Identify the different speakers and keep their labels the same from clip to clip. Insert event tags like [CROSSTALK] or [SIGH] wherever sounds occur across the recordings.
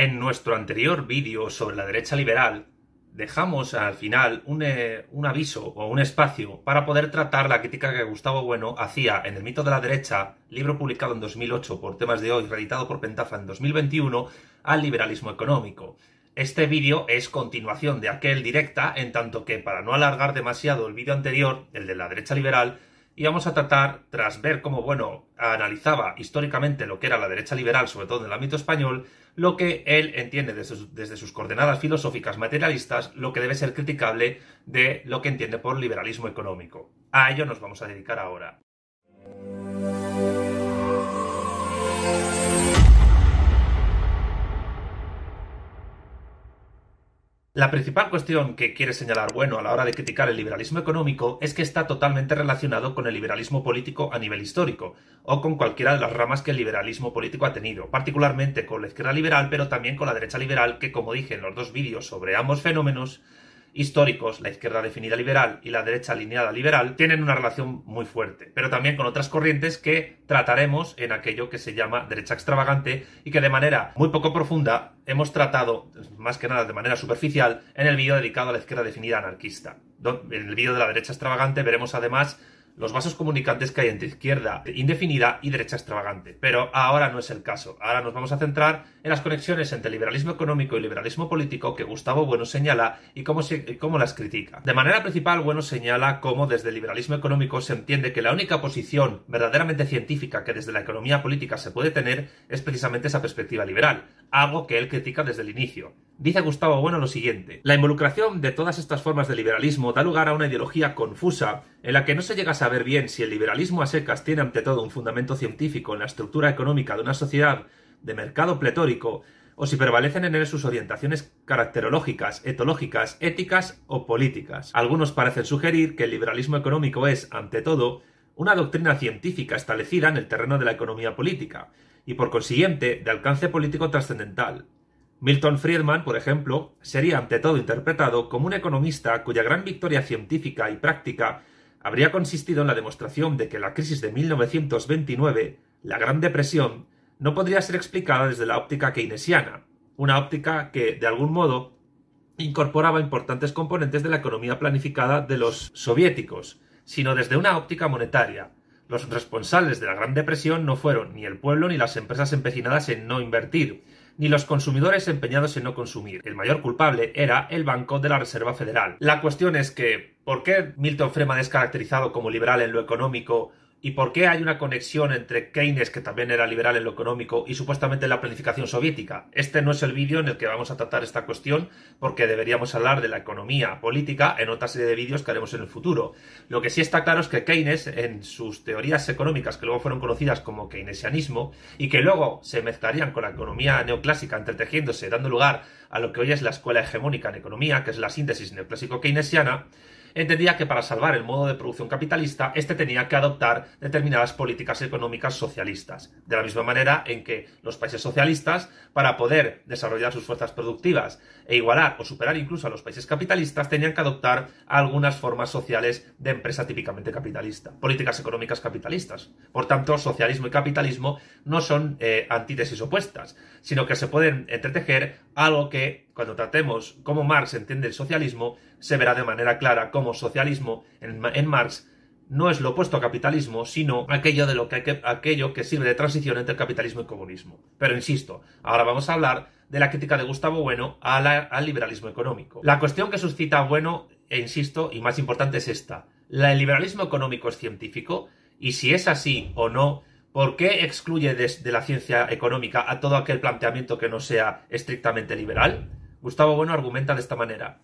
Speaker 1: En nuestro anterior vídeo sobre la derecha liberal, dejamos al final un, eh, un, aviso o un espacio para poder tratar la crítica que Gustavo Bueno hacía en El mito de la derecha, libro publicado en 2008 por temas de hoy, reeditado por Pentafa en 2021, al liberalismo económico. Este vídeo es continuación de aquel directa, en tanto que para no alargar demasiado el vídeo anterior, el de la derecha liberal, íbamos a tratar, tras ver cómo, bueno, analizaba históricamente lo que era la derecha liberal, sobre todo en el ámbito español, lo que él entiende desde sus, coordenadas filosóficas materialistas, lo que debe ser criticable de lo que entiende por liberalismo económico. A ello nos vamos a dedicar ahora. La principal cuestión que quiere señalar Bueno a la hora de criticar el liberalismo económico es que está totalmente relacionado con el liberalismo político a nivel histórico, o con cualquiera de las ramas que el liberalismo político ha tenido, particularmente con la izquierda liberal, pero también con la derecha liberal, que como dije en los dos vídeos sobre ambos fenómenos, históricos, la izquierda definida liberal y la derecha alineada liberal, tienen una relación muy fuerte, pero también con otras corrientes que trataremos en aquello que se llama derecha extravagante y que de manera muy poco profunda hemos tratado, más que nada de manera superficial, en el vídeo dedicado a la izquierda definida anarquista. En el vídeo de la derecha extravagante veremos además los vasos comunicantes que hay entre izquierda indefinida y derecha extravagante. Pero ahora no es el caso. Ahora nos vamos a centrar en las conexiones entre liberalismo económico y liberalismo político que Gustavo Bueno señala y cómo, cómo las critica. De manera principal, Bueno señala cómo desde el liberalismo económico se entiende que la única posición verdaderamente científica que desde la economía política se puede tener es precisamente esa perspectiva liberal, algo que él critica desde el inicio. Dice Gustavo Bueno lo siguiente: La involucración de todas estas formas de liberalismo da lugar a una ideología confusa en la que no se llega a saber bien si el liberalismo a secas tiene ante todo un fundamento científico en la estructura económica de una sociedad de mercado pletórico o si prevalecen en él sus orientaciones caracterológicas, etológicas, éticas o políticas. Algunos parecen sugerir que el liberalismo económico es, ante todo, una doctrina científica establecida en el terreno de la economía política, y por consiguiente de alcance político trascendental. Milton Friedman, por ejemplo, sería ante todo interpretado como un economista cuya gran victoria científica y práctica habría consistido en la demostración de que la crisis de 1929, la Gran Depresión, no podría ser explicada desde la óptica keynesiana, una óptica que, de algún modo, incorporaba importantes componentes de la economía planificada de los soviéticos, sino desde una óptica monetaria. Los responsables de la Gran Depresión no fueron ni el pueblo ni las empresas empecinadas en no invertir, ni los consumidores empeñados en no consumir. El mayor culpable era el Banco de la Reserva Federal. La cuestión es que, ¿por qué Milton Friedman es caracterizado como liberal en lo económico ¿Y por qué hay una conexión entre Keynes, que también era liberal en lo económico, y supuestamente la planificación soviética? Este no es el vídeo en el que vamos a tratar esta cuestión, porque deberíamos hablar de la economía política en otra serie de vídeos que haremos en el futuro. Lo que sí está claro es que Keynes, en sus teorías económicas, que luego fueron conocidas como keynesianismo, y que luego se mezclarían con la economía neoclásica, entretejiéndose, dando lugar a lo que hoy es la escuela hegemónica en economía, que es la síntesis neoclásico keynesiana, entendía que para salvar el modo de producción capitalista, éste tenía que adoptar determinadas políticas económicas socialistas. De la misma manera en que los países socialistas, para poder desarrollar sus fuerzas productivas e igualar o superar incluso a los países capitalistas, tenían que adoptar algunas formas sociales de empresa típicamente capitalista, políticas económicas capitalistas. Por tanto, socialismo y capitalismo no son eh, antítesis opuestas, sino que se pueden entretejer algo que, cuando tratemos cómo Marx entiende el socialismo, se verá de manera clara cómo socialismo en, Marx no es lo opuesto a capitalismo, sino aquello, de lo que, aquello que sirve de transición entre capitalismo y comunismo. Pero insisto, ahora vamos a hablar de la crítica de Gustavo Bueno al liberalismo económico. La cuestión que suscita Bueno, e insisto, y más importante es esta. ¿El liberalismo económico es científico? Y si es así o no, ¿por qué excluye de la ciencia económica a todo aquel planteamiento que no sea estrictamente liberal? Gustavo Bueno argumenta de esta manera.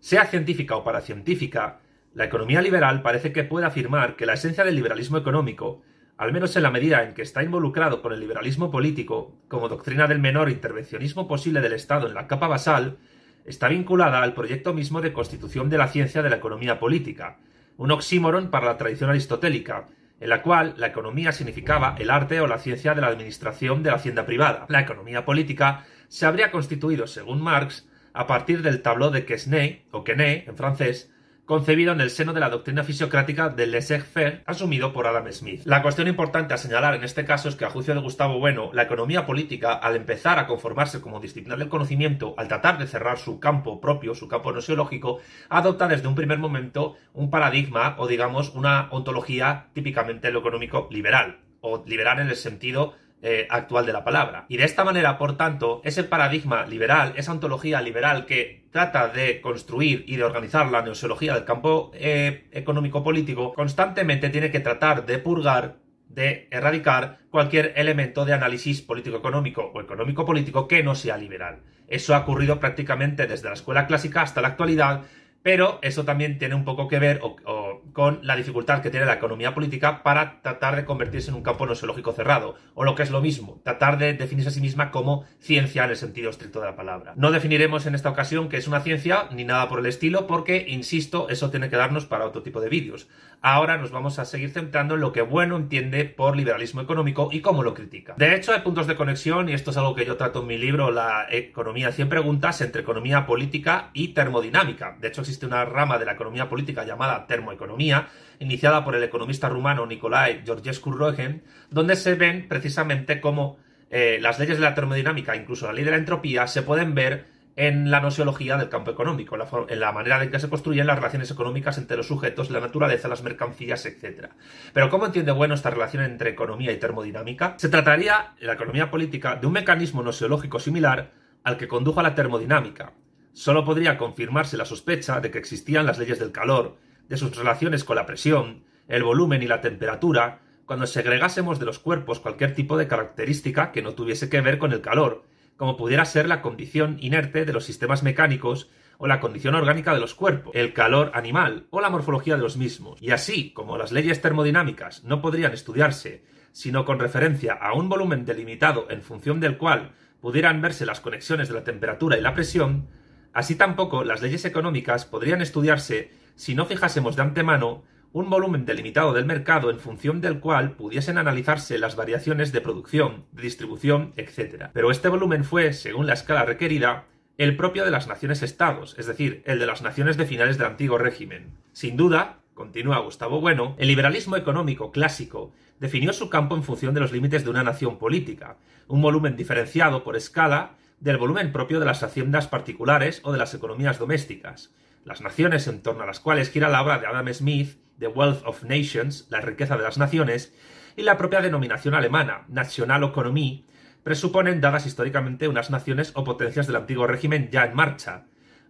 Speaker 1: Sea científica o paracientífica, la economía liberal parece que puede afirmar que la esencia del liberalismo económico, al menos en la medida en que está involucrado con el liberalismo político como doctrina del menor intervencionismo posible del Estado en la capa basal, está vinculada al proyecto mismo de constitución de la ciencia de la economía política, un oxímoron para la tradición aristotélica, en la cual la economía significaba el arte o la ciencia de la administración de la hacienda privada. La economía política se habría constituido, según Marx, a partir del tableau de Quesnay, o Quesnay en francés, concebido en el seno de la doctrina fisiocrática del laissez-faire asumido por Adam Smith. La cuestión importante a señalar en este caso es que, a juicio de Gustavo Bueno, la economía política, al empezar a conformarse como disciplina del conocimiento, al tratar de cerrar su campo propio, su campo nociológico, adopta desde un primer momento un paradigma o, digamos, una ontología típicamente lo económico liberal, o liberal en el sentido eh, actual de la palabra. Y de esta manera, por tanto, ese paradigma liberal, esa ontología liberal que trata de construir y de organizar la neoseología del campo eh, económico-político, constantemente tiene que tratar de purgar de erradicar cualquier elemento de análisis político-económico o económico-político que no sea liberal. Eso ha ocurrido prácticamente desde la escuela clásica hasta la actualidad pero eso también tiene un poco que ver con la dificultad que tiene la economía política para tratar de convertirse en un campo nosológico cerrado, o lo que es lo mismo, tratar de definirse a sí misma como ciencia en el sentido estricto de la palabra. No definiremos en esta ocasión que es una ciencia ni nada por el estilo, porque, insisto, eso tiene que darnos para otro tipo de vídeos. Ahora nos vamos a seguir centrando en lo que Bueno entiende por liberalismo económico y cómo lo critica. De hecho, hay puntos de conexión, y esto es algo que yo trato en mi libro, La economía 100 preguntas, entre economía política y termodinámica. De hecho, existe una rama de la economía política llamada termoeconomía, iniciada por el economista rumano Nicolae Georgescu Roegen, donde se ven precisamente cómo eh, las leyes de la termodinámica, incluso la ley de la entropía, se pueden ver en la nociología del campo económico, en la, manera en que se construyen las relaciones económicas entre los sujetos, la naturaleza, las mercancías, etc. Pero ¿cómo entiende Bueno esta relación entre economía y termodinámica? Se trataría, en la economía política, de un mecanismo nociológico similar al que condujo a la termodinámica, Solo podría confirmarse la sospecha de que existían las leyes del calor, de sus relaciones con la presión, el volumen y la temperatura, cuando segregásemos de los cuerpos cualquier tipo de característica que no tuviese que ver con el calor, como pudiera ser la condición inerte de los sistemas mecánicos o la condición orgánica de los cuerpos, el calor animal o la morfología de los mismos. Y así, como las leyes termodinámicas no podrían estudiarse sino con referencia a un volumen delimitado en función del cual pudieran verse las conexiones de la temperatura y la presión, Así tampoco las leyes económicas podrían estudiarse si no fijásemos de antemano un volumen delimitado del mercado en función del cual pudiesen analizarse las variaciones de producción, de distribución, etc. Pero este volumen fue, según la escala requerida, el propio de las naciones-estados, es decir, el de las naciones de finales del antiguo régimen. Sin duda, continúa Gustavo Bueno, el liberalismo económico clásico definió su campo en función de los límites de una nación política, un volumen diferenciado por escala del volumen propio de las haciendas particulares o de las economías domésticas. Las naciones en torno a las cuales gira la obra de Adam Smith, The Wealth of Nations, la riqueza de las naciones, y la propia denominación alemana, Nationalökonomie, presuponen dadas históricamente unas naciones o potencias del antiguo régimen ya en marcha,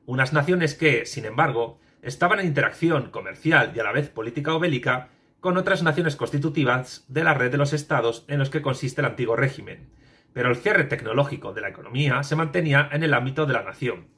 Speaker 1: unas naciones que, sin embargo, estaban en interacción comercial y a la vez política o bélica con otras naciones constitutivas de la red de los estados en los que consiste el antiguo régimen, pero el cierre tecnológico de la economía se mantenía en el ámbito de la nación.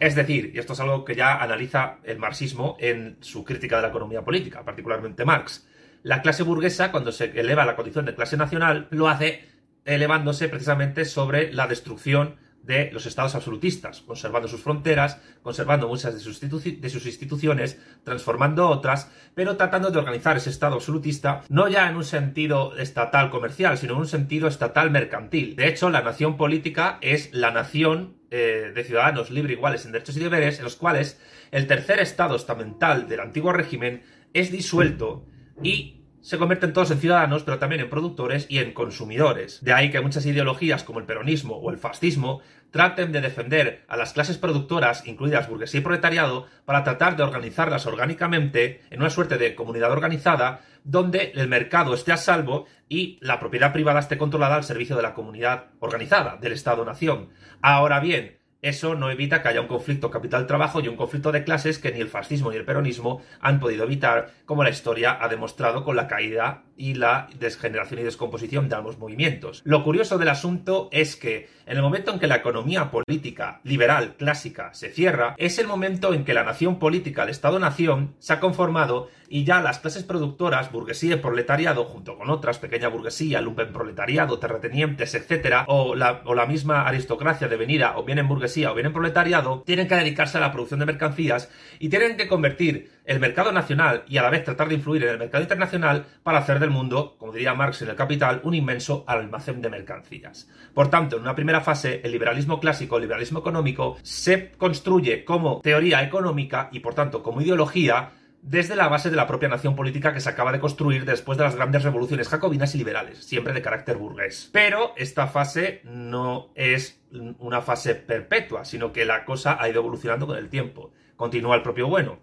Speaker 1: Es decir, y esto es algo que ya analiza el marxismo en su crítica de la economía política, particularmente Marx, la clase burguesa, cuando se eleva a la condición de clase nacional, lo hace elevándose precisamente sobre la destrucción de los estados absolutistas, conservando sus fronteras, conservando muchas de sus, instituciones, transformando otras, pero tratando de organizar ese estado absolutista no ya en un sentido estatal comercial, sino en un sentido estatal mercantil. De hecho, la nación política es la nación eh, de ciudadanos libres iguales en derechos y deberes, en los cuales el tercer estado estamental del antiguo régimen es disuelto y se convierten todos en ciudadanos, pero también en productores y en consumidores. De ahí que muchas ideologías como el peronismo o el fascismo traten de defender a las clases productoras, incluidas burguesía y proletariado, para tratar de organizarlas orgánicamente en una suerte de comunidad organizada donde el mercado esté a salvo y la propiedad privada esté controlada al servicio de la comunidad organizada, del Estado-Nación. Ahora bien, eso no evita que haya un conflicto capital-trabajo y un conflicto de clases que ni el fascismo ni el peronismo han podido evitar, como la historia ha demostrado con la caída y la desgeneración y descomposición de ambos movimientos. Lo curioso del asunto es que en el momento en que la economía política liberal clásica se cierra, es el momento en que la nación política, el Estado-nación, se ha conformado y ya las clases productoras, burguesía y proletariado, junto con otras, pequeña burguesía, lumpen proletariado, terratenientes, etc., o la, o la misma aristocracia devenida o bien en burguesía o bien en proletariado, tienen que dedicarse a la producción de mercancías y tienen que convertir el mercado nacional y a la vez tratar de influir en el mercado internacional para hacer del mundo, como diría Marx en el Capital, un inmenso almacén de mercancías. Por tanto, en una primera fase, el liberalismo clásico, el liberalismo económico, se construye como teoría económica y por tanto como ideología desde la base de la propia nación política que se acaba de construir después de las grandes revoluciones jacobinas y liberales, siempre de carácter burgués. Pero esta fase no es una fase perpetua, sino que la cosa ha ido evolucionando con el tiempo. Continúa el propio bueno.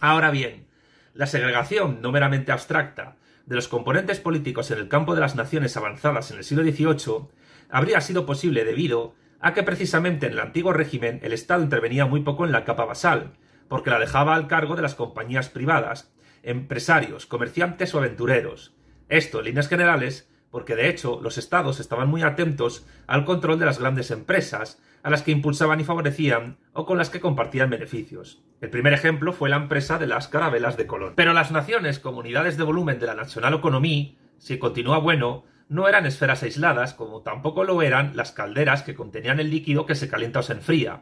Speaker 1: Ahora bien, la segregación no meramente abstracta de los componentes políticos en el campo de las naciones avanzadas en el siglo XVIII habría sido posible debido a que precisamente en el antiguo régimen el Estado intervenía muy poco en la capa basal, porque la dejaba al cargo de las compañías privadas, empresarios, comerciantes o aventureros. Esto, en líneas generales, porque de hecho los estados estaban muy atentos al control de las grandes empresas, a las que impulsaban y favorecían o con las que compartían beneficios. El primer ejemplo fue la empresa de las carabelas de Colón. Pero las naciones, comunidades de volumen de la National Economy, si continúa bueno, no eran esferas aisladas, como tampoco lo eran las calderas que contenían el líquido que se calienta o se enfría.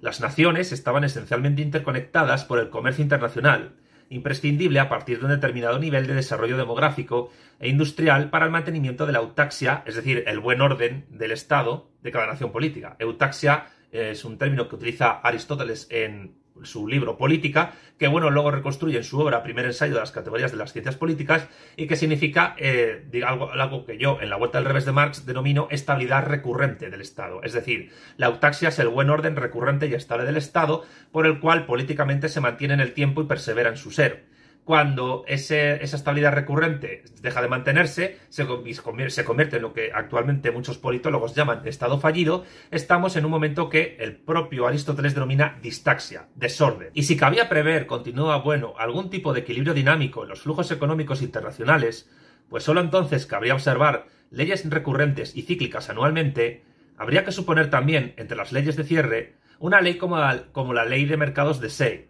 Speaker 1: Las naciones estaban esencialmente interconectadas por el comercio internacional, imprescindible a partir de un determinado nivel de desarrollo demográfico e industrial para el mantenimiento de la eutaxia, es decir, el buen orden del Estado de cada nación política. Eutaxia es un término que utiliza Aristóteles en su libro Política, que bueno, luego reconstruye en su obra Primer ensayo de las categorías de las ciencias políticas y que significa eh, algo, algo, que yo en la vuelta al revés de Marx denomino estabilidad recurrente del Estado. Es decir, la eutaxia es el buen orden recurrente y estable del Estado por el cual políticamente se mantiene en el tiempo y persevera en su ser cuando esa estabilidad recurrente deja de mantenerse, se, convierte en lo que actualmente muchos politólogos llaman estado fallido, estamos en un momento que el propio Aristóteles denomina distaxia, desorden. Y si cabía prever, continúa bueno, algún tipo de equilibrio dinámico en los flujos económicos internacionales, pues solo entonces cabría observar leyes recurrentes y cíclicas anualmente, habría que suponer también, entre las leyes de cierre, una ley como la, como la ley de mercados de Say,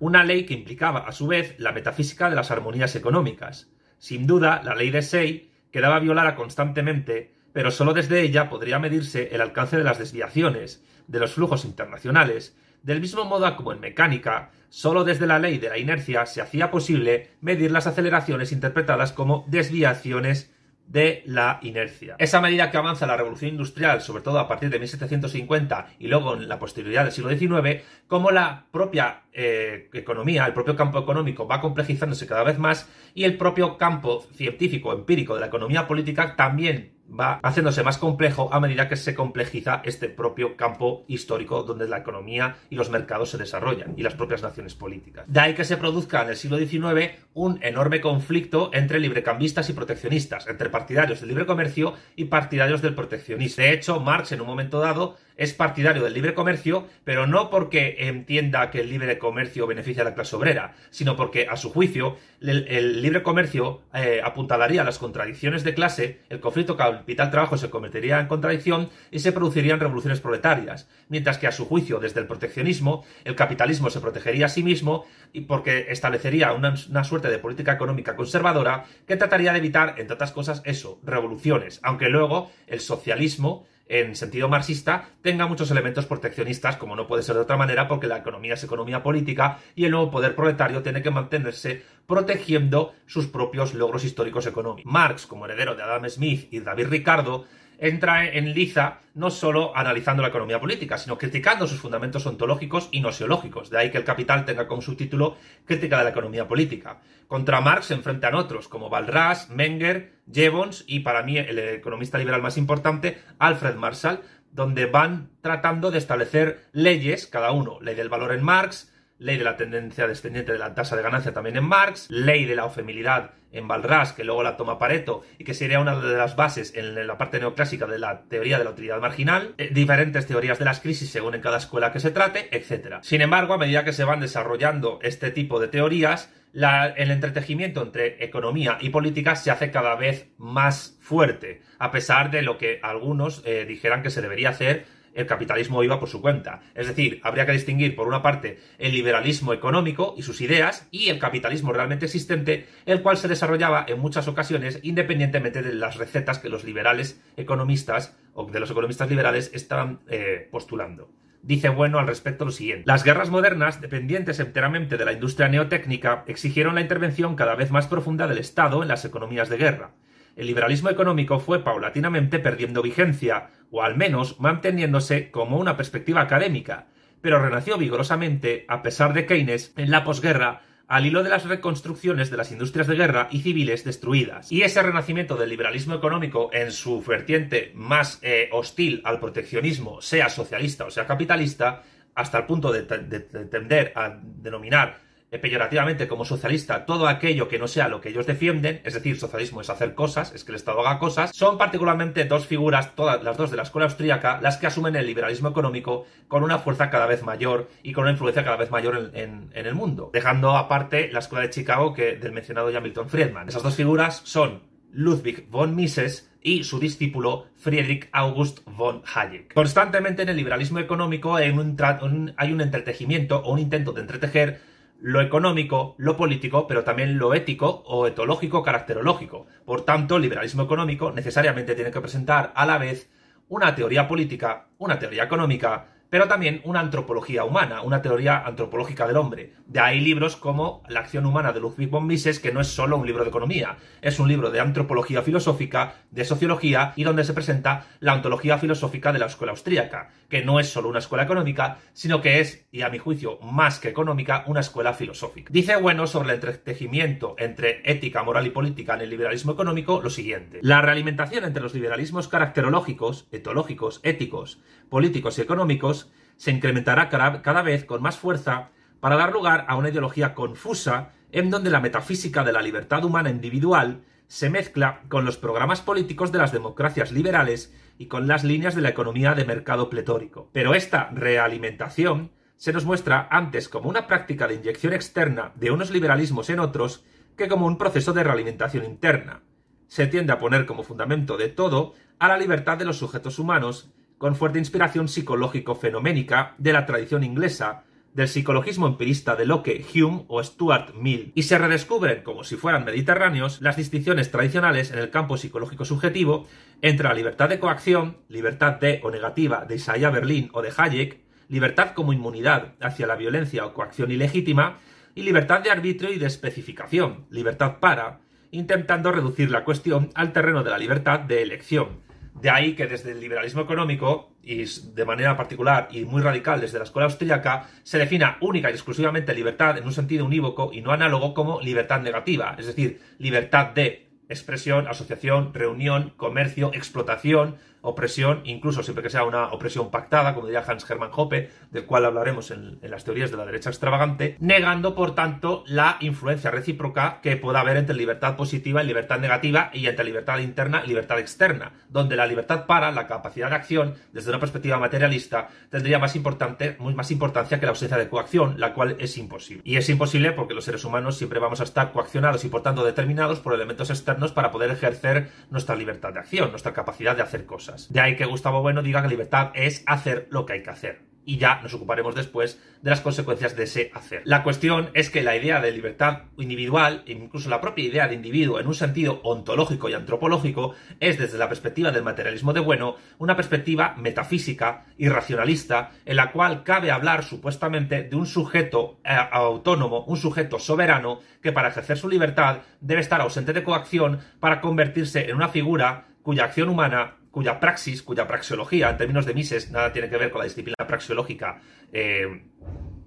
Speaker 1: una ley que implicaba, a su vez, la metafísica de las armonías económicas. Sin duda, la ley de Say quedaba violada constantemente, pero solo desde ella podría medirse el alcance de las desviaciones, de los flujos internacionales, del mismo modo como en mecánica, solo desde la ley de la inercia se hacía posible medir las aceleraciones interpretadas como desviaciones de la inercia. Esa medida que avanza la revolución industrial, sobre todo a partir de 1750 y luego en la posterioridad del siglo XIX, como la propia eh, economía, el propio campo económico va complejizándose cada vez más y el propio campo científico, empírico de la economía política también va haciéndose más complejo a medida que se complejiza este propio campo histórico donde la economía y los mercados se desarrollan y las propias naciones políticas. De ahí que se produzca en el siglo XIX un enorme conflicto entre librecambistas y proteccionistas, entre partidarios del libre comercio y partidarios del proteccionismo. De hecho, Marx en un momento dado es partidario del libre comercio, pero no porque entienda que el libre comercio beneficia a la clase obrera, sino porque, a su juicio, el, libre comercio eh, apuntalaría las contradicciones de clase, el conflicto capital-trabajo se convertiría en contradicción y se producirían revoluciones proletarias, mientras que, a su juicio, desde el proteccionismo, el capitalismo se protegería a sí mismo y porque establecería una, una suerte de política económica conservadora que trataría de evitar, entre otras cosas, eso, revoluciones, aunque luego el socialismo en sentido marxista tenga muchos elementos proteccionistas, como no puede ser de otra manera, porque la economía es economía política y el nuevo poder proletario tiene que mantenerse protegiendo sus propios logros históricos económicos. Marx, como heredero de Adam Smith y David Ricardo, entra en liza no solo analizando la economía política, sino criticando sus fundamentos ontológicos y nosiológicos. De ahí que el Capital tenga como subtítulo Crítica de la economía política. Contra Marx se enfrentan otros, como Balras, Menger, Jevons y para mí el economista liberal más importante, Alfred Marshall, donde van tratando de establecer leyes, cada uno, ley del valor en Marx, ley de la tendencia descendiente de la tasa de ganancia también en Marx, ley de la ofemilidad en Balras, que luego la toma Pareto y que sería una de las bases en la parte neoclásica de la teoría de la utilidad marginal, eh, diferentes teorías de las crisis según en cada escuela que se trate, etc. Sin embargo, a medida que se van desarrollando este tipo de teorías, el entretejimiento entre economía y política se hace cada vez más fuerte, a pesar de lo que algunos eh, dijeran que se debería hacer el capitalismo iba por su cuenta. Es decir, habría que distinguir, por una parte, el liberalismo económico y sus ideas y el capitalismo realmente existente, el cual se desarrollaba en muchas ocasiones independientemente de las recetas que los liberales economistas o de los economistas liberales estaban eh, postulando. Dice Bueno al respecto lo siguiente. Las guerras modernas, dependientes enteramente de la industria neotécnica, exigieron la intervención cada vez más profunda del Estado en las economías de guerra. El liberalismo económico fue paulatinamente perdiendo vigencia, o al menos manteniéndose como una perspectiva académica, pero renació vigorosamente, a pesar de Keynes, en la posguerra, al hilo de las reconstrucciones de las industrias de guerra y civiles destruidas. Y ese renacimiento del liberalismo económico en su vertiente más eh, hostil al proteccionismo, sea socialista o sea capitalista, hasta el punto de tender a denominar peyorativamente como socialista todo aquello que no sea lo que ellos defienden, es decir, socialismo es hacer cosas, es que el Estado haga cosas, son particularmente dos figuras, todas las dos de la escuela austríaca, las que asumen el liberalismo económico con una fuerza cada vez mayor y con una influencia cada vez mayor en, el mundo, dejando aparte la escuela de Chicago que del mencionado ya Milton Friedman. Esas dos figuras son Ludwig von Mises y su discípulo Friedrich August von Hayek. Constantemente en el liberalismo económico hay un, hay un entretejimiento o un intento de entretejer lo económico, lo político, pero también lo ético o etológico caracterológico. Por tanto, el liberalismo económico necesariamente tiene que presentar a la vez una teoría política, una teoría económica, pero también una antropología humana, una teoría antropológica del hombre. De ahí libros como La acción humana de Ludwig von Mises, que no es solo un libro de economía, es un libro de antropología filosófica, de sociología y donde se presenta la ontología filosófica de la escuela austríaca, que no es solo una escuela económica, sino que es, y a mi juicio más que económica, una escuela filosófica. Dice bueno sobre el entretejimiento entre ética, moral y política en el liberalismo económico lo siguiente. La realimentación entre los liberalismos caracterológicos, etológicos, éticos, políticos y económicos se incrementará cada vez con más fuerza para dar lugar a una ideología confusa en donde la metafísica de la libertad humana individual se mezcla con los programas políticos de las democracias liberales y con las líneas de la economía de mercado pletórico. Pero esta realimentación se nos muestra antes como una práctica de inyección externa de unos liberalismos en otros que como un proceso de realimentación interna. Se tiende a poner como fundamento de todo a la libertad de los sujetos humanos con fuerte inspiración psicológico-fenoménica de la tradición inglesa, del psicologismo empirista de Locke, Hume o Stuart Mill, y se redescubren, como si fueran mediterráneos, las distinciones tradicionales en el campo psicológico subjetivo entre la libertad de coacción, libertad de o negativa de Isaiah Berlin o de Hayek, libertad como inmunidad hacia la violencia o coacción ilegítima, y libertad de arbitrio y de especificación, libertad para, intentando reducir la cuestión al terreno de la libertad de elección, de ahí que desde el liberalismo económico, y de manera particular y muy radical desde la escuela austríaca, se defina única y exclusivamente libertad en un sentido unívoco y no análogo como libertad negativa, es decir, libertad de expresión, asociación, reunión, comercio, explotación, opresión, incluso siempre que sea una opresión pactada, como diría Hans Hermann Hoppe, del cual hablaremos en, las teorías de la derecha extravagante, negando, por tanto, la influencia recíproca que pueda haber entre libertad positiva y libertad negativa y entre libertad interna y libertad externa, donde la libertad para, la capacidad de acción, desde una perspectiva materialista, tendría más, importante, más importancia que la ausencia de coacción, la cual es imposible. Y es imposible porque los seres humanos siempre vamos a estar coaccionados y, por tanto, determinados por elementos externos para poder ejercer nuestra libertad de acción, nuestra capacidad de hacer cosas. De ahí que Gustavo Bueno diga que libertad es hacer lo que hay que hacer. Y ya nos ocuparemos después de las consecuencias de ese hacer. La cuestión es que la idea de libertad individual, incluso la propia idea de individuo en un sentido ontológico y antropológico, es desde la perspectiva del materialismo de Bueno una perspectiva metafísica y racionalista en la cual cabe hablar supuestamente de un sujeto eh, autónomo, un sujeto soberano que para ejercer su libertad debe estar ausente de coacción para convertirse en una figura cuya acción humana cuya praxis, cuya praxeología, en términos de Mises, nada tiene que ver con la disciplina praxeológica eh,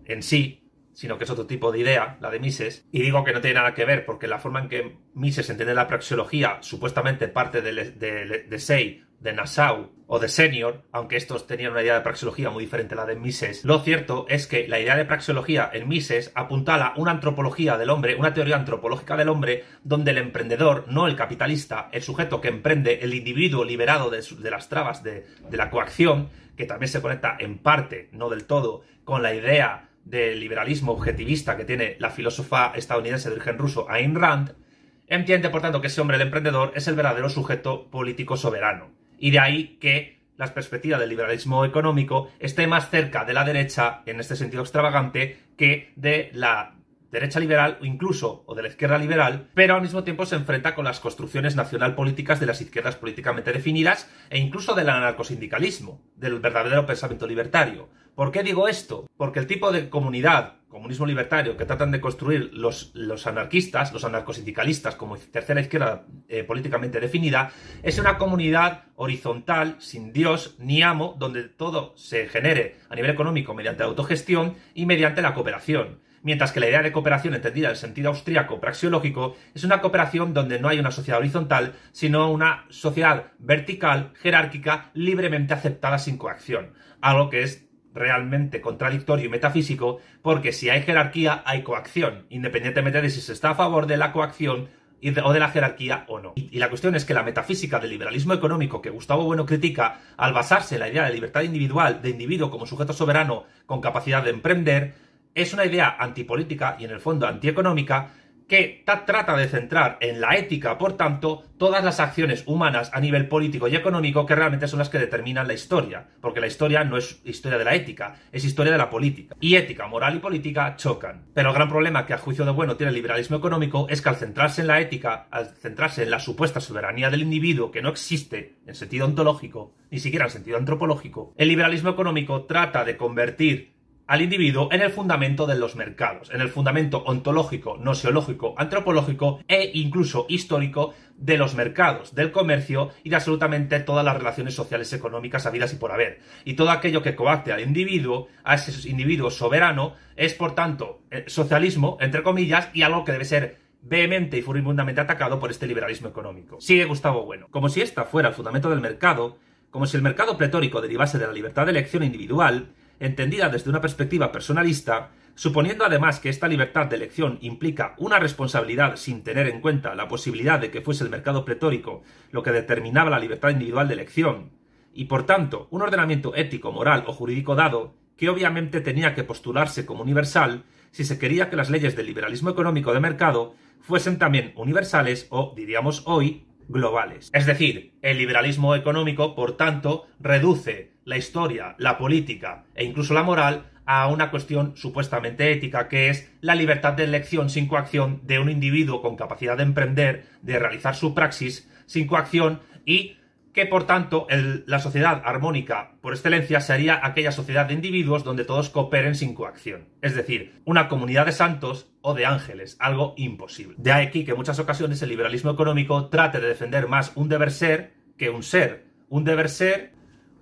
Speaker 1: en sí, sino que es otro tipo de idea, la de Mises. Y digo que no tiene nada que ver porque la forma en que Mises entiende la praxeología supuestamente parte de, de, de Say de Nassau o de Senior, aunque estos tenían una idea de praxeología muy diferente a la de Mises, lo cierto es que la idea de praxeología en Mises apuntala una antropología del hombre, una teoría antropológica del hombre, donde el emprendedor, no el capitalista, el sujeto que emprende, el individuo liberado de, las trabas de, la coacción, que también se conecta en parte, no del todo, con la idea del liberalismo objetivista que tiene la filósofa estadounidense de origen ruso Ayn Rand, entiende por tanto que ese hombre, el emprendedor, es el verdadero sujeto político soberano y de ahí que las perspectivas del liberalismo económico esté más cerca de la derecha, en este sentido extravagante, que de la derecha liberal o incluso o de la izquierda liberal, pero al mismo tiempo se enfrenta con las construcciones nacional políticas de las izquierdas políticamente definidas e incluso del anarcosindicalismo, del verdadero pensamiento libertario. ¿Por qué digo esto? Porque el tipo de comunidad, comunismo libertario, que tratan de construir los, anarquistas, los anarcosindicalistas como tercera izquierda eh, políticamente definida, es una comunidad horizontal, sin Dios ni amo, donde todo se genere a nivel económico mediante la autogestión y mediante la cooperación. Mientras que la idea de cooperación entendida en el sentido austríaco praxiológico es una cooperación donde no hay una sociedad horizontal, sino una sociedad vertical, jerárquica, libremente aceptada sin coacción. Algo que es realmente contradictorio y metafísico, porque si hay jerarquía, hay coacción, independientemente de si se está a favor de la coacción o de la jerarquía o no. Y, la cuestión es que la metafísica del liberalismo económico que Gustavo Bueno critica, al basarse en la idea de libertad individual, de individuo como sujeto soberano con capacidad de emprender, es una idea antipolítica y en el fondo antieconómica que trata de centrar en la ética, por tanto, todas las acciones humanas a nivel político y económico que realmente son las que determinan la historia, porque la historia no es historia de la ética, es historia de la política. Y ética, moral y política chocan. Pero el gran problema que a juicio de bueno tiene el liberalismo económico es que al centrarse en la ética, al centrarse en la supuesta soberanía del individuo que no existe en sentido ontológico, ni siquiera en sentido antropológico, el liberalismo económico trata de convertir al individuo en el fundamento de los mercados, en el fundamento ontológico, nosiológico, antropológico e incluso histórico de los mercados, del comercio y de absolutamente todas las relaciones sociales económicas habidas y por haber. Y todo aquello que coacte al individuo, a ese individuo soberano, es por tanto eh, socialismo, entre comillas, y algo que debe ser vehemente y furibundamente atacado por este liberalismo económico. Sigue Gustavo Bueno. Como si esta fuera el fundamento del mercado, como si el mercado pletórico derivase de la libertad de elección individual, entendida desde una perspectiva personalista, suponiendo además que esta libertad de elección implica una responsabilidad sin tener en cuenta la posibilidad de que fuese el mercado pretórico lo que determinaba la libertad individual de elección, y por tanto un ordenamiento ético, moral o jurídico dado, que obviamente tenía que postularse como universal si se quería que las leyes del liberalismo económico de mercado fuesen también universales o, diríamos hoy, globales. Es decir, el liberalismo económico, por tanto, reduce la historia, la política e incluso la moral a una cuestión supuestamente ética, que es la libertad de elección sin coacción de un individuo con capacidad de emprender, de realizar su praxis sin coacción y que por tanto la sociedad armónica por excelencia sería aquella sociedad de individuos donde todos cooperen sin coacción. Es decir, una comunidad de santos o de ángeles, algo imposible. De aquí que en muchas ocasiones el liberalismo económico trate de defender más un deber ser que un ser. Un deber ser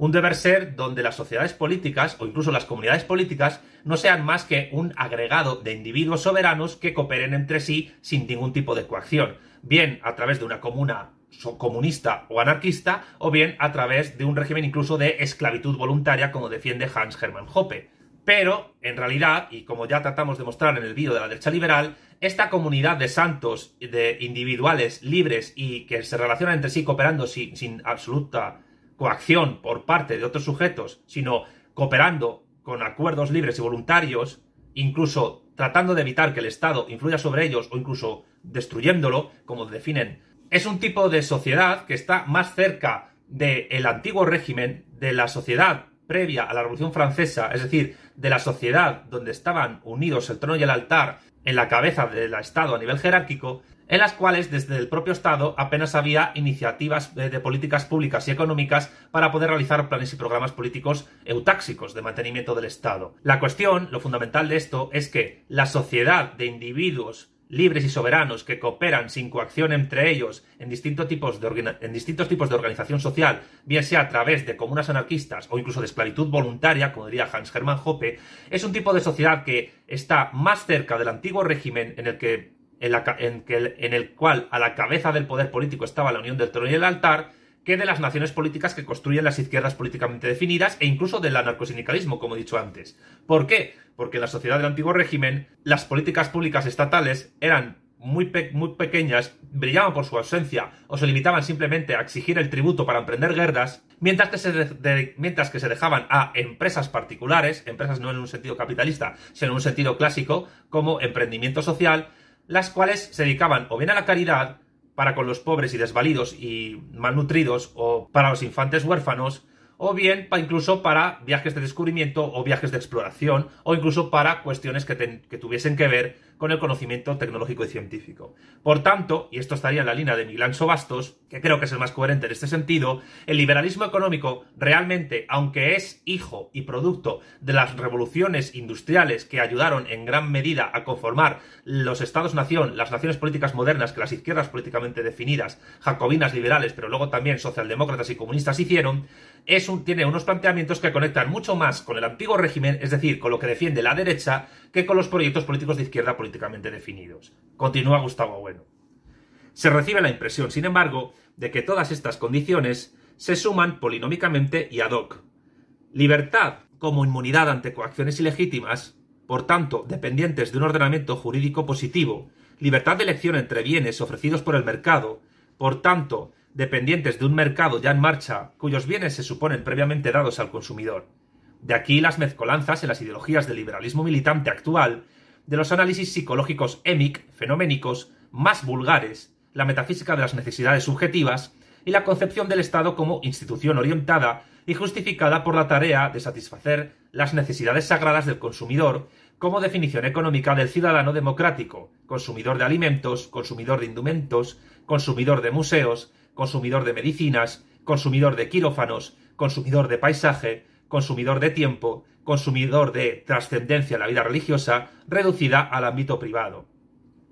Speaker 1: un deber ser donde las sociedades políticas o incluso las comunidades políticas no sean más que un agregado de individuos soberanos que cooperen entre sí sin ningún tipo de coacción, bien a través de una comuna comunista o anarquista, o bien a través de un régimen incluso de esclavitud voluntaria, como defiende Hans Hermann Hoppe. Pero, en realidad, y como ya tratamos de mostrar en el vídeo de la derecha liberal, esta comunidad de santos, de individuales libres y que se relacionan entre sí cooperando sin, sin absoluta coacción por parte de otros sujetos, sino cooperando con acuerdos libres y voluntarios, incluso tratando de evitar que el Estado influya sobre ellos o incluso destruyéndolo, como definen, es un tipo de sociedad que está más cerca del antiguo régimen, de la sociedad previa a la Revolución Francesa, es decir, de la sociedad donde estaban unidos el trono y el altar en la cabeza del Estado a nivel jerárquico, en las cuales desde el propio Estado apenas había iniciativas de, políticas públicas y económicas para poder realizar planes y programas políticos eutáxicos de mantenimiento del Estado. La cuestión, lo fundamental de esto, es que la sociedad de individuos libres y soberanos que cooperan sin coacción entre ellos en distintos tipos de, en distintos tipos de organización social, bien sea a través de comunas anarquistas o incluso de esclavitud voluntaria, como diría Hans Hermann Hoppe, es un tipo de sociedad que está más cerca del antiguo régimen en el que en, el cual a la cabeza del poder político estaba la unión del trono y el altar, que de las naciones políticas que construyen las izquierdas políticamente definidas e incluso del anarcosindicalismo, como he dicho antes. ¿Por qué? Porque en la sociedad del antiguo régimen las políticas públicas estatales eran muy, muy pequeñas, brillaban por su ausencia o se limitaban simplemente a exigir el tributo para emprender guerras, mientras que, se mientras que se dejaban a empresas particulares, empresas no en un sentido capitalista, sino en un sentido clásico, como emprendimiento social, las cuales se dedicaban o bien a la caridad, para con los pobres y desvalidos y malnutridos, o para los infantes huérfanos, o bien incluso para viajes de descubrimiento o viajes de exploración, o incluso para cuestiones que, que tuviesen que ver con el conocimiento tecnológico y científico. Por tanto, y esto estaría en la línea de Miguel Bastos, que creo que es el más coherente en este sentido, el liberalismo económico realmente, aunque es hijo y producto de las revoluciones industriales que ayudaron en gran medida a conformar los estados-nación, las naciones políticas modernas que las izquierdas políticamente definidas, jacobinas liberales, pero luego también socialdemócratas y comunistas hicieron, es un, tiene unos planteamientos que conectan mucho más con el antiguo régimen, es decir, con lo que defiende la derecha, que con los proyectos políticos de izquierda políticamente definidos. Continúa Gustavo Bueno. Se recibe la impresión, sin embargo, de que todas estas condiciones se suman polinómicamente y ad hoc. Libertad como inmunidad ante coacciones ilegítimas, por tanto, dependientes de un ordenamiento jurídico positivo, libertad de elección entre bienes ofrecidos por el mercado, por tanto, dependientes de un mercado ya en marcha cuyos bienes se suponen previamente dados al consumidor. De aquí las mezcolanzas en las ideologías del liberalismo militante actual, de los análisis psicológicos émic, fenoménicos, más vulgares, la metafísica de las necesidades subjetivas y la concepción del Estado como institución orientada y justificada por la tarea de satisfacer las necesidades sagradas del consumidor como definición económica del ciudadano democrático, consumidor de alimentos, consumidor de indumentos, consumidor de museos, consumidor de medicinas, consumidor de quirófanos, consumidor de paisaje, consumidor de tiempo, consumidor de trascendencia en la vida religiosa, reducida al ámbito privado.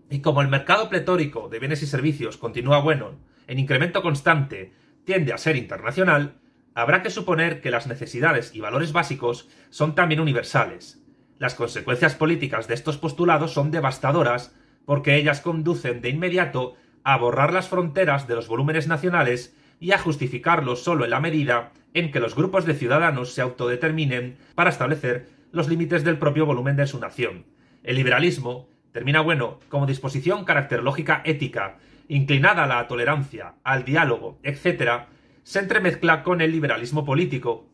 Speaker 1: Y como el mercado pletórico de bienes y servicios continúa bueno, en incremento constante, tiende a ser internacional, habrá que suponer que las necesidades y valores básicos son también universales. Las consecuencias políticas de estos postulados son devastadoras porque ellas conducen de inmediato a borrar las fronteras de los volúmenes nacionales y a justificarlos solo en la medida en que los grupos de ciudadanos se autodeterminen para establecer los límites del propio volumen de su nación. El liberalismo termina bueno como disposición caracterológica ética, inclinada a la tolerancia, al diálogo, etc., se entremezcla con el liberalismo político,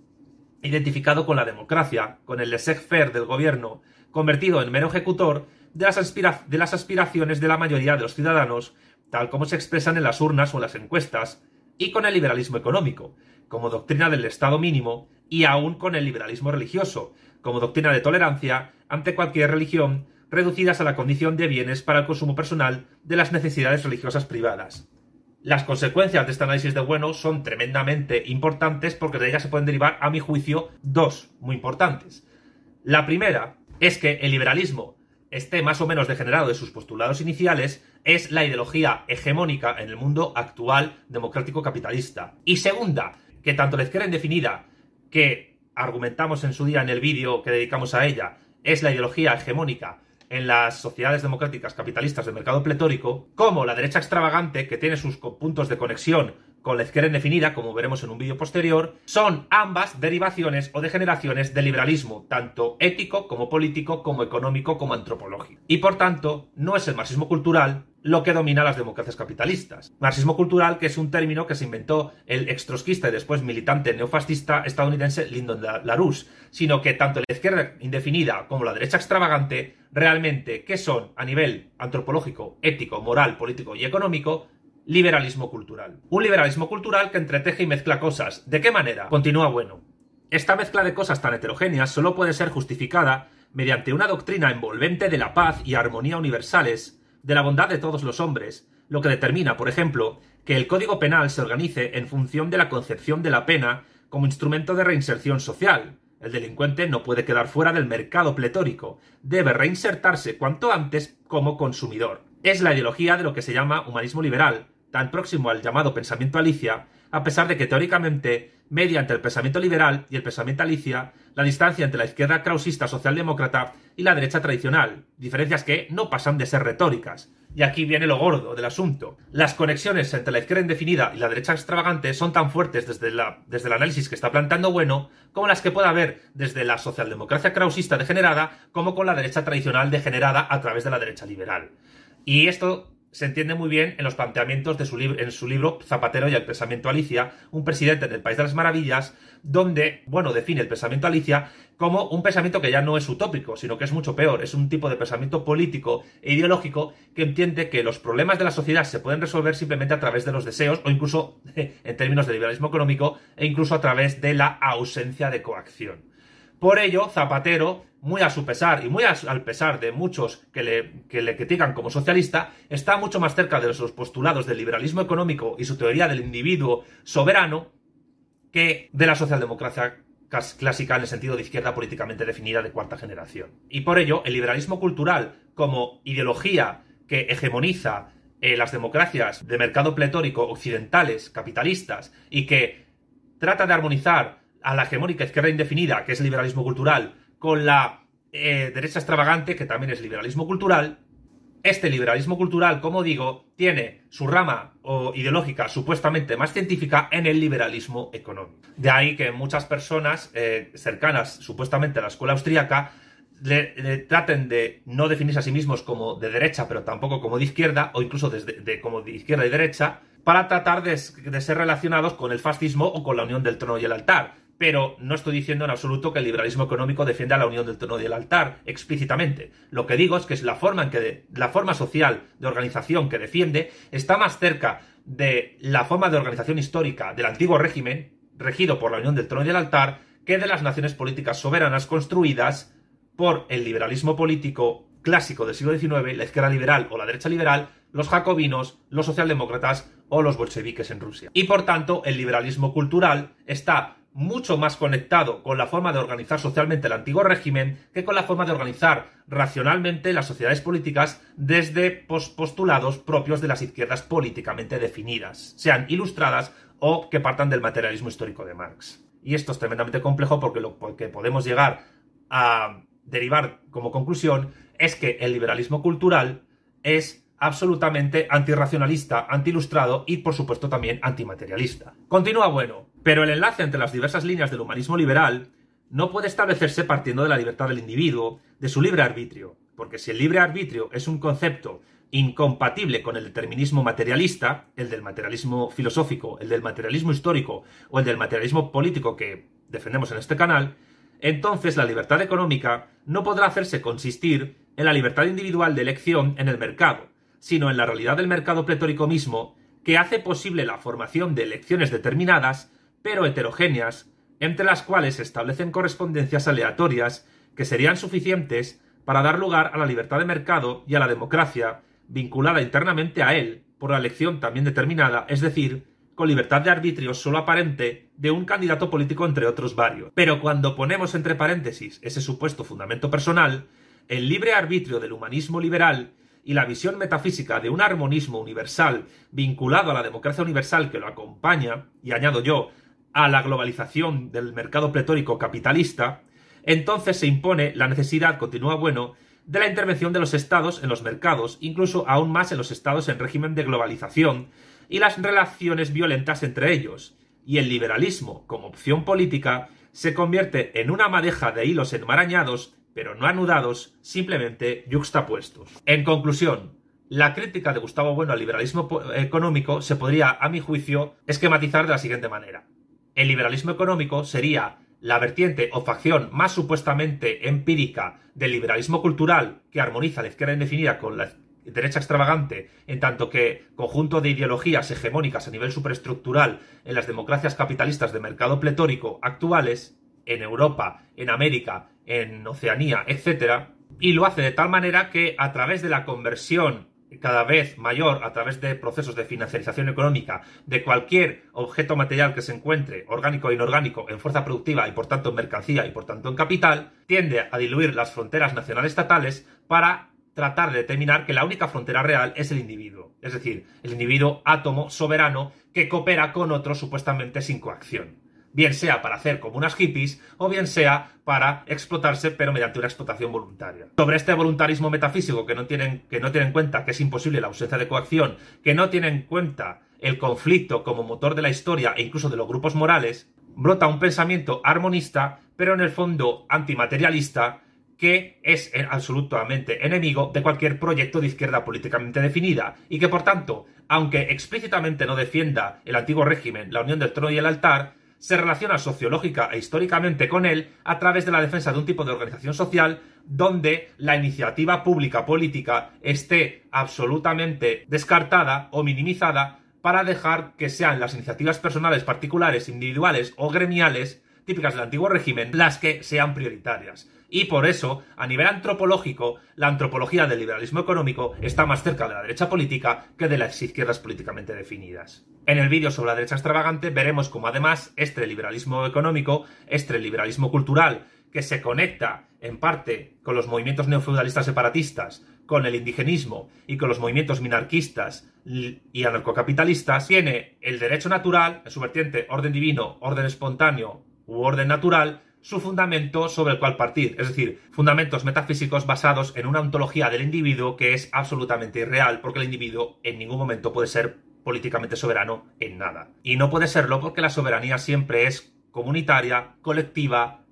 Speaker 1: identificado con la democracia, con el laissez-faire del gobierno, convertido en mero ejecutor de las aspiraciones de la mayoría de los ciudadanos, tal como se expresan en las urnas o en las encuestas, y con el liberalismo económico, como doctrina del Estado mínimo, y aún con el liberalismo religioso, como doctrina de tolerancia ante cualquier religión, reducidas a la condición de bienes para el consumo personal de las necesidades religiosas privadas. Las consecuencias de este análisis de bueno son tremendamente importantes porque de ellas se pueden derivar, a mi juicio, dos muy importantes. La primera es que el liberalismo esté más o menos degenerado de sus postulados iniciales es la ideología hegemónica en el mundo actual democrático capitalista. Y segunda, que tanto la izquierda indefinida, que argumentamos en su día en el vídeo que dedicamos a ella, es la ideología hegemónica en las sociedades democráticas capitalistas del mercado pletórico, como la derecha extravagante, que tiene sus puntos de conexión con la izquierda indefinida, como veremos en un vídeo posterior, son ambas derivaciones o degeneraciones del liberalismo, tanto ético como político, como económico, como antropológico. Y por tanto, no es el marxismo cultural lo que domina las democracias capitalistas. Marxismo cultural, que es un término que se inventó el extrosquista y después militante neofascista estadounidense Lyndon LaRouche, sino que tanto la izquierda indefinida como la derecha extravagante, realmente, ¿qué son a nivel antropológico, ético, moral, político y económico? Liberalismo cultural. Un liberalismo cultural que entreteje y mezcla cosas. ¿De qué manera? Continúa bueno. Esta mezcla de cosas tan heterogéneas solo puede ser justificada mediante una doctrina envolvente de la paz y armonía universales, de la bondad de todos los hombres, lo que determina, por ejemplo, que el Código Penal se organice en función de la concepción de la pena como instrumento de reinserción social. El delincuente no puede quedar fuera del mercado pletórico, debe reinsertarse cuanto antes como consumidor. Es la ideología de lo que se llama humanismo liberal, tan próximo al llamado pensamiento Alicia, a pesar de que teóricamente, mediante el pensamiento liberal y el pensamiento Alicia, la distancia entre la izquierda krausista socialdemócrata y la derecha tradicional, diferencias que no pasan de ser retóricas. Y aquí viene lo gordo del asunto. Las conexiones entre la izquierda indefinida y la derecha extravagante son tan fuertes desde, la, desde el análisis que está planteando Bueno como las que puede haber desde la socialdemocracia krausista degenerada como con la derecha tradicional degenerada a través de la derecha liberal. Y esto se entiende muy bien en los planteamientos de su en su libro Zapatero y el pensamiento Alicia, un presidente del País de las Maravillas, donde, bueno, define el pensamiento Alicia como un pensamiento que ya no es utópico, sino que es mucho peor, es un tipo de pensamiento político e ideológico que entiende que los problemas de la sociedad se pueden resolver simplemente a través de los deseos o incluso [LAUGHS] en términos de liberalismo económico e incluso a través de la ausencia de coacción. Por ello, Zapatero muy a su pesar y muy al pesar de muchos que le, que le critican como socialista, está mucho más cerca de los postulados del liberalismo económico y su teoría del individuo soberano que de la socialdemocracia clásica en el sentido de izquierda políticamente definida de cuarta generación. Y por ello, el liberalismo cultural como ideología que hegemoniza eh, las democracias de mercado pletórico occidentales, capitalistas, y que trata de armonizar a la hegemónica izquierda indefinida, que es el liberalismo cultural, con la eh, derecha extravagante, que también es liberalismo cultural, este liberalismo cultural, como digo, tiene su rama ideológica supuestamente más científica en el liberalismo económico. De ahí que muchas personas eh, cercanas supuestamente a la escuela austríaca le, traten de no definirse a sí mismos como de derecha, pero tampoco como de izquierda, o incluso de, como de izquierda y derecha, para tratar de ser relacionados con el fascismo o con la unión del trono y el altar pero no estoy diciendo en absoluto que el liberalismo económico defienda la unión del trono y el altar explícitamente. Lo que digo es que la forma en que la forma social de organización que defiende está más cerca de la forma de organización histórica del antiguo régimen regido por la unión del trono y el altar que de las naciones políticas soberanas construidas por el liberalismo político clásico del siglo XIX, la izquierda liberal o la derecha liberal, los jacobinos, los socialdemócratas o los bolcheviques en Rusia. Y por tanto, el liberalismo cultural está mucho más conectado con la forma de organizar socialmente el antiguo régimen que con la forma de organizar racionalmente las sociedades políticas desde postulados propios de las izquierdas políticamente definidas, sean ilustradas o que partan del materialismo histórico de Marx. Y esto es tremendamente complejo porque lo que podemos llegar a derivar como conclusión es que el liberalismo cultural es absolutamente antirracionalista, antiilustrado y por supuesto también antimaterialista. Continúa bueno. Pero el enlace entre las diversas líneas del humanismo liberal no puede establecerse partiendo de la libertad del individuo, de su libre arbitrio, porque si el libre arbitrio es un concepto incompatible con el determinismo materialista, el del materialismo filosófico, el del materialismo histórico o el del materialismo político que defendemos en este canal, entonces la libertad económica no podrá hacerse consistir en la libertad individual de elección en el mercado, sino en la realidad del mercado pletórico mismo, que hace posible la formación de elecciones determinadas pero heterogéneas, entre las cuales se establecen correspondencias aleatorias que serían suficientes para dar lugar a la libertad de mercado y a la democracia, vinculada internamente a él, por la elección también determinada, es decir, con libertad de arbitrio solo aparente de un candidato político entre otros varios. Pero cuando ponemos entre paréntesis ese supuesto fundamento personal, el libre arbitrio del humanismo liberal y la visión metafísica de un armonismo universal vinculado a la democracia universal que lo acompaña, y añado yo, a la globalización del mercado pletórico capitalista, entonces se impone la necesidad, continúa bueno, de la intervención de los estados en los mercados, incluso aún más en los estados en régimen de globalización, y las relaciones violentas entre ellos, y el liberalismo, como opción política, se convierte en una madeja de hilos enmarañados, pero no anudados, simplemente yuxtapuestos. En conclusión, la crítica de Gustavo Bueno al liberalismo económico se podría, a mi juicio, esquematizar de la siguiente manera. El liberalismo económico sería la vertiente o facción más supuestamente empírica del liberalismo cultural que armoniza la izquierda indefinida con la derecha extravagante, en tanto que conjunto de ideologías hegemónicas a nivel superestructural en las democracias capitalistas de mercado pletórico actuales, en Europa, en América, en Oceanía, etc., y lo hace de tal manera que a través de la conversión cada vez mayor a través de procesos de financiarización económica de cualquier objeto material que se encuentre, orgánico e inorgánico, en fuerza productiva y por tanto en mercancía y por tanto en capital, tiende a diluir las fronteras nacionales estatales para tratar de determinar que la única frontera real es el individuo, es decir, el individuo átomo soberano que coopera con otros supuestamente sin coacción bien sea para hacer como unas hippies o bien sea para explotarse pero mediante una explotación voluntaria. Sobre este voluntarismo metafísico que no tienen, que no tienen en cuenta que es imposible la ausencia de coacción, que no tienen en cuenta el conflicto como motor de la historia e incluso de los grupos morales, brota un pensamiento armonista pero en el fondo antimaterialista que es absolutamente enemigo de cualquier proyecto de izquierda políticamente definida y que por tanto, aunque explícitamente no defienda el antiguo régimen, la unión del trono y el altar, se relaciona sociológica e históricamente con él a través de la defensa de un tipo de organización social donde la iniciativa pública política esté absolutamente descartada o minimizada para dejar que sean las iniciativas personales, particulares, individuales o gremiales típicas del antiguo régimen las que sean prioritarias. Y por eso, a nivel antropológico, la antropología del liberalismo económico está más cerca de la derecha política que de las izquierdas políticamente definidas. En el vídeo sobre la derecha extravagante veremos cómo además este liberalismo económico, este liberalismo cultural, que se conecta en parte con los movimientos neofeudalistas separatistas, con el indigenismo y con los movimientos minarquistas y anarcocapitalistas, tiene el derecho natural, en su vertiente orden divino, orden espontáneo u orden natural, su fundamento sobre el cual partir, es decir, fundamentos metafísicos basados en una ontología del individuo que es absolutamente irreal, porque el individuo en ningún momento puede ser políticamente soberano en nada. Y no puede serlo porque la soberanía siempre es comunitaria, colectiva,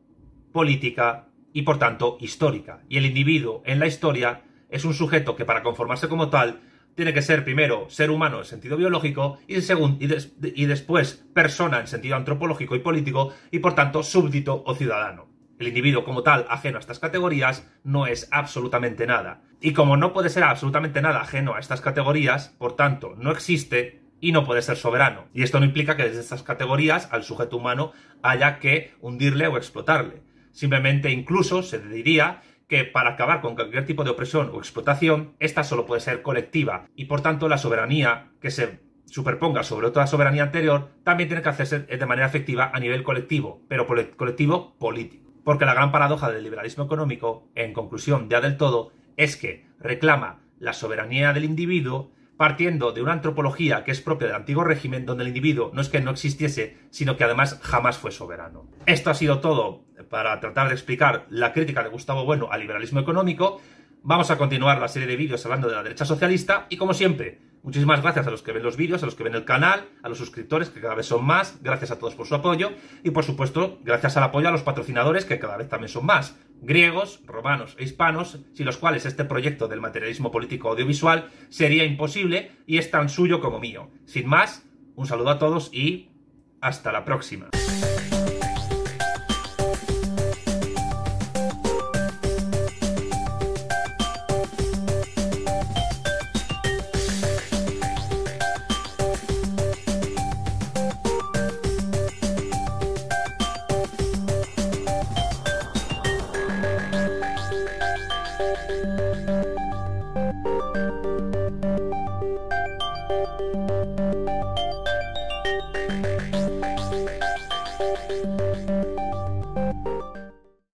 Speaker 1: política y por tanto histórica. Y el individuo en la historia es un sujeto que para conformarse como tal tiene que ser primero ser humano en sentido biológico y, y, después persona en sentido antropológico y político y por tanto súbdito o ciudadano. El individuo como tal, ajeno a estas categorías, no es absolutamente nada. Y como no puede ser absolutamente nada ajeno a estas categorías, por tanto, no existe y no puede ser soberano. Y esto no implica que desde estas categorías al sujeto humano haya que hundirle o explotarle. Simplemente incluso se diría que para acabar con cualquier tipo de opresión o explotación, esta solo puede ser colectiva y por tanto la soberanía que se superponga sobre otra soberanía anterior también tiene que hacerse de manera efectiva a nivel colectivo, pero colectivo político. Porque la gran paradoja del liberalismo económico, en conclusión ya del todo, es que reclama la soberanía del individuo partiendo de una antropología que es propia del antiguo régimen, donde el individuo no es que no existiese, sino que además jamás fue soberano. Esto ha sido todo para tratar de explicar la crítica de Gustavo Bueno al liberalismo económico. Vamos a continuar la serie de vídeos hablando de la derecha socialista y como siempre, muchísimas gracias a los que ven los vídeos, a los que ven el canal, a los suscriptores que cada vez son más, gracias a todos por su apoyo y por supuesto gracias al apoyo a los patrocinadores que cada vez también son más, griegos, romanos e hispanos, sin los cuales este proyecto del materialismo político audiovisual sería imposible y es tan suyo como mío. Sin más, un saludo a todos y hasta la próxima.